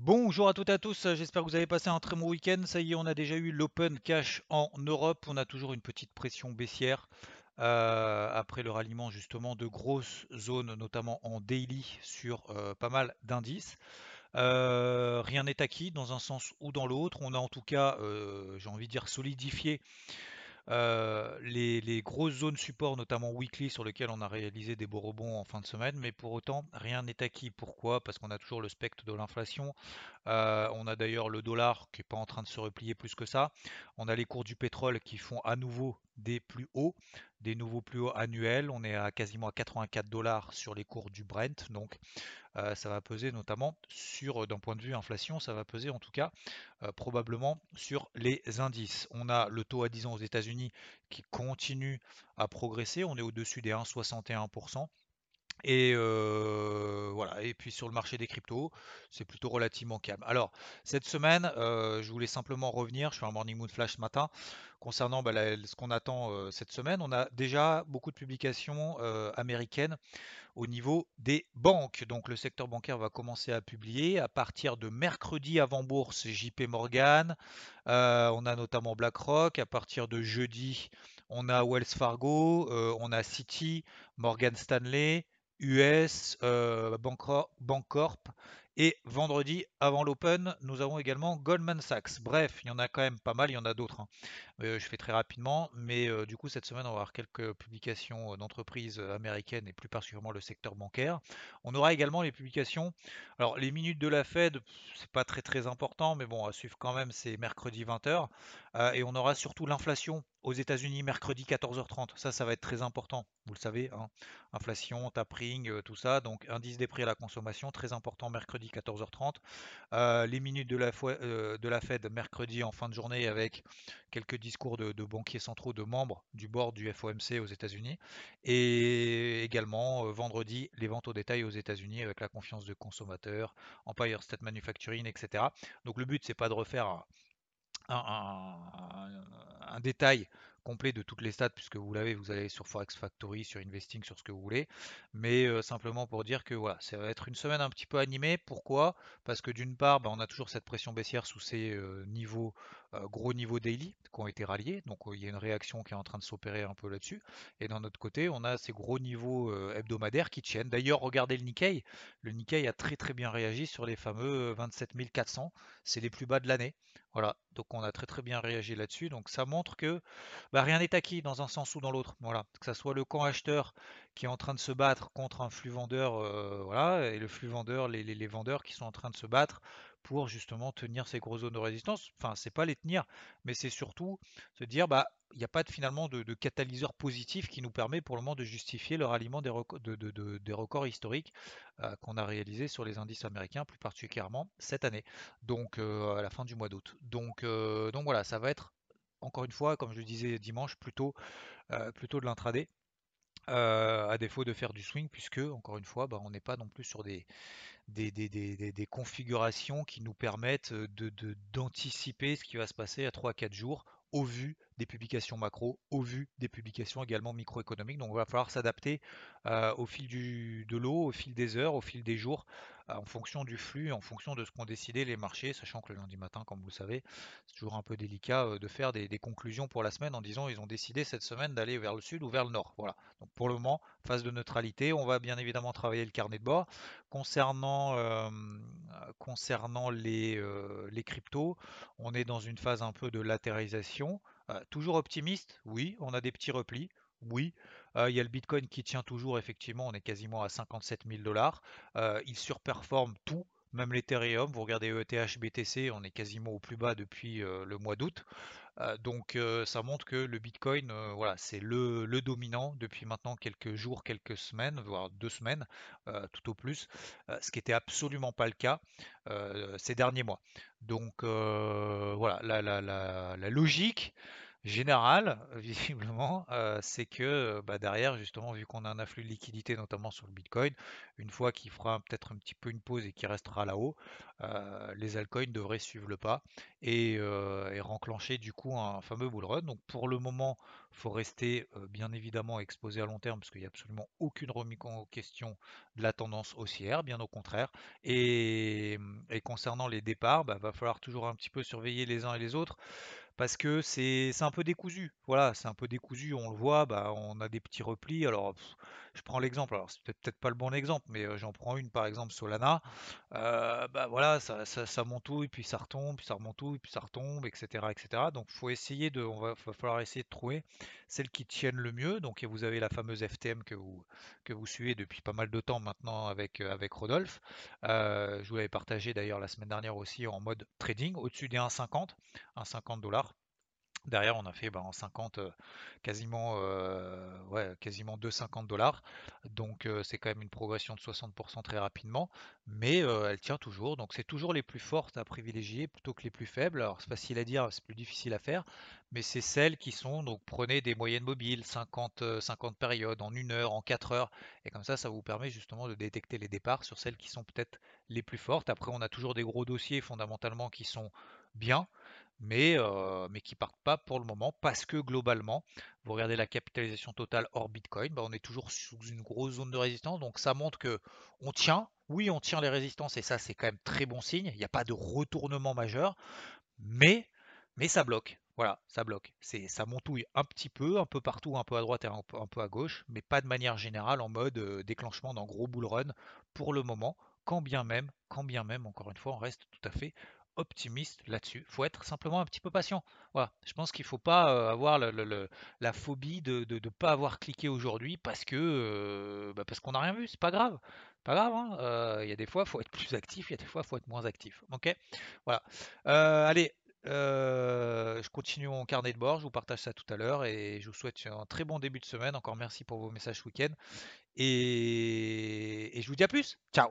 Bonjour à toutes et à tous, j'espère que vous avez passé un très bon week-end. Ça y est, on a déjà eu l'Open Cash en Europe. On a toujours une petite pression baissière euh, après le ralliement justement de grosses zones, notamment en daily sur euh, pas mal d'indices. Euh, rien n'est acquis dans un sens ou dans l'autre. On a en tout cas, j'ai envie de dire, solidifié euh, les, grosses zones support, notamment weekly, sur lesquelles on a réalisé des beaux rebonds en fin de semaine, mais pour autant, rien n'est acquis. Pourquoi? Parce qu'on a toujours le spectre de l'inflation. Euh, on a d'ailleurs le dollar qui n'est pas en train de se replier plus que ça. On a les cours du pétrole qui font à nouveau des plus hauts, des nouveaux plus hauts annuels. On est à quasiment à 84 dollars sur les cours du Brent. Donc euh, ça va peser notamment sur, euh, d'un point de vue inflation, ça va peser en tout cas euh, probablement sur les indices. On a le taux à 10 ans aux États-Unis qui continue à progresser. On est au-dessus des 1,61%. Et voilà. Et puis sur le marché des cryptos, c'est plutôt relativement calme. Alors cette semaine, je voulais simplement revenir. Je fais un morning moon flash ce matin concernant bah, ce qu'on attend cette semaine. On a déjà beaucoup de publications américaines au niveau des banques. Donc le secteur bancaire va commencer à publier à partir de mercredi avant bourse JP Morgan. On a notamment BlackRock. À partir de jeudi, on a Wells Fargo, on a Citi, Morgan Stanley, US, euh, Bancorp et vendredi, avant l'Open, nous avons également Goldman Sachs. Bref, il y en a quand même pas mal, il y en a d'autres. Hein. Euh, je fais très rapidement, mais euh, du coup, cette semaine, on va avoir quelques publications euh, d'entreprises américaines et plus particulièrement le secteur bancaire. On aura également les publications. Alors, les minutes de la Fed, c'est pas très très important, mais bon, à suivre quand même, c'est mercredi 20h. et on aura surtout l'inflation aux États-Unis mercredi 14h30. Ça, ça va être très important. Vous le savez, hein. inflation, tapering, tout ça. Donc, indice des prix à la consommation, très important mercredi 14h30. Euh, les minutes de la, euh, de la, Fed mercredi en fin de journée avec quelques discours de, banquiers centraux, de membres du board du FOMC aux États-Unis. Et également euh, vendredi, les ventes au détail aux États-Unis avec la confiance de consommateurs, Empire State Manufacturing, etc. Donc le but, c'est pas de refaire un détail complet de toutes les stats, puisque vous l'avez, vous allez sur Forex Factory, sur Investing, sur ce que vous voulez. Mais euh, simplement pour dire que voilà, ça va être une semaine un petit peu animée. Pourquoi? Parce que d'une part, bah, on a toujours cette pression baissière sous ces euh, niveaux, gros niveaux daily qui ont été ralliés. Donc il y a une réaction qui est en train de s'opérer un peu là-dessus. Et d'un autre côté, on a ces gros niveaux hebdomadaires qui tiennent. D'ailleurs, regardez le Nikkei. Le Nikkei a très très bien réagi sur les fameux 27 400. C'est les plus bas de l'année. Voilà, donc on a très très bien réagi là-dessus. Donc ça montre que bah, rien n'est acquis dans un sens ou dans l'autre. Voilà, que ce soit le camp acheteur qui est en train de se battre contre un flux vendeur, euh, voilà, et le flux vendeur, les, les, vendeurs qui sont en train de se battre pour justement tenir ces grosses zones de résistance. Enfin, c'est pas les tenir, mais c'est surtout se dire, bah, il n'y a pas de, finalement de, catalyseur positif qui nous permet pour le moment de justifier le ralliement des, records historiques euh, qu'on a réalisés sur les indices américains, plus particulièrement cette année, donc euh, à la fin du mois d'août. Donc, euh, donc voilà, ça va être encore une fois, comme je disais dimanche, plutôt, plutôt de l'intraday. À défaut de faire du swing, puisque, encore une fois, bah, on n'est pas non plus sur des, configurations qui nous permettent d'anticiper ce qui va se passer à 3-4 jours au vu des publications macro, au vu des publications également microéconomiques. Donc il va falloir s'adapter euh, au fil du, de l'eau, au fil des heures, au fil des jours, euh, en fonction du flux, en fonction de ce qu'ont décidé les marchés, sachant que le lundi matin, comme vous le savez, c'est toujours un peu délicat euh, de faire des, conclusions pour la semaine en disant ils ont décidé cette semaine d'aller vers le sud ou vers le nord. Voilà. Donc pour le moment, phase de neutralité, on va bien évidemment travailler le carnet de bord. Concernant, concernant les, les cryptos, on est dans une phase un peu de latéralisation. Euh, toujours optimiste, oui. On a des petits replis, oui. Euh, il y a le Bitcoin qui tient toujours, effectivement, on est quasiment à 57 000 dollars. Euh, il surperforme tout. Même l'Ethereum, vous regardez ETH, BTC, on est quasiment au plus bas depuis le mois d'août. donc ça montre que le Bitcoin, voilà, c'est le, dominant depuis maintenant quelques jours, quelques semaines, voire deux semaines, tout au plus, ce qui n'était absolument pas le cas ces derniers mois. Donc voilà, la logique général, visiblement, euh, c'est que euh, bah, derrière, justement, vu qu'on a un afflux de liquidité, notamment sur le Bitcoin, une fois qu'il fera peut-être un petit peu une pause et qu'il restera là-haut, euh, les altcoins devraient suivre le pas et, et, renclencher du coup un fameux bull run. Donc pour le moment, il faut rester bien évidemment exposé à long terme parce qu'il n'y a absolument aucune remise en question de la tendance haussière, bien au contraire. Et, concernant les départs, bah, va falloir toujours un petit peu surveiller les uns et les autres parce que c'est un peu décousu. Voilà, c'est un peu décousu, on le voit, bah, on a des petits replis. Alors, je prends l'exemple, alors c'est peut-être pas le bon exemple, mais j'en prends une par exemple Solana. Bah voilà, ça, ça, ça montouille, puis ça retombe, puis ça remontouille, puis ça retombe, etc. etc. Donc faut essayer de, on va, falloir essayer de trouver celles qui tiennent le mieux. Donc vous avez la fameuse FTM que vous, que vous suivez depuis pas mal de temps maintenant avec, avec Rodolphe. je vous l'avais partagé d'ailleurs la semaine dernière aussi en mode trading, au-dessus des 1,50, 1,50 dollars. Derrière, on a fait en 50 euh, quasiment, euh, ouais, quasiment 2,50 dollars. Donc euh, c'est quand même une progression de 60% très rapidement, mais elle tient toujours. Donc c'est toujours les plus fortes à privilégier plutôt que les plus faibles. Alors c'est facile à dire, c'est plus difficile à faire, mais c'est celles qui sont, donc prenez des moyennes mobiles, 50, 50 périodes, en une heure, en 4 heures, et comme ça, ça vous permet justement de détecter les départs sur celles qui sont peut-être les plus fortes. Après, on a toujours des gros dossiers fondamentalement qui sont bien mais, euh, mais qui partent pas pour le moment parce que globalement, vous regardez la capitalisation totale hors Bitcoin, bah, on est toujours sous une grosse zone de résistance, donc ça montre que on tient, oui on tient les résistances et ça c'est quand même très bon signe, il n'y a pas de retournement majeur, mais, ça bloque. Voilà, ça bloque. C'est, ça montouille un petit peu, un peu partout, un peu à droite et un peu, à gauche, mais pas de manière générale en mode euh, déclenchement d'un gros bull run pour le moment, quand bien même, quand bien même, encore une fois, on reste tout à fait optimiste là-dessus. Il faut être simplement un petit peu patient. Voilà. Je pense qu'il ne faut pas euh, avoir la phobie de ne pas avoir cliqué aujourd'hui parce que euh, bah, parce qu'on n'a rien vu. C'est pas grave. Pas grave. Hein. Euh, il y a des fois, il faut être plus actif. Il y a des fois, il faut être moins actif. Ok? Voilà. allez. je continue mon carnet de bord, je vous partage ça tout à l'heure et je vous souhaite un très bon début de semaine. Encore merci pour vos messages week-end et, et je vous dis à plus. Ciao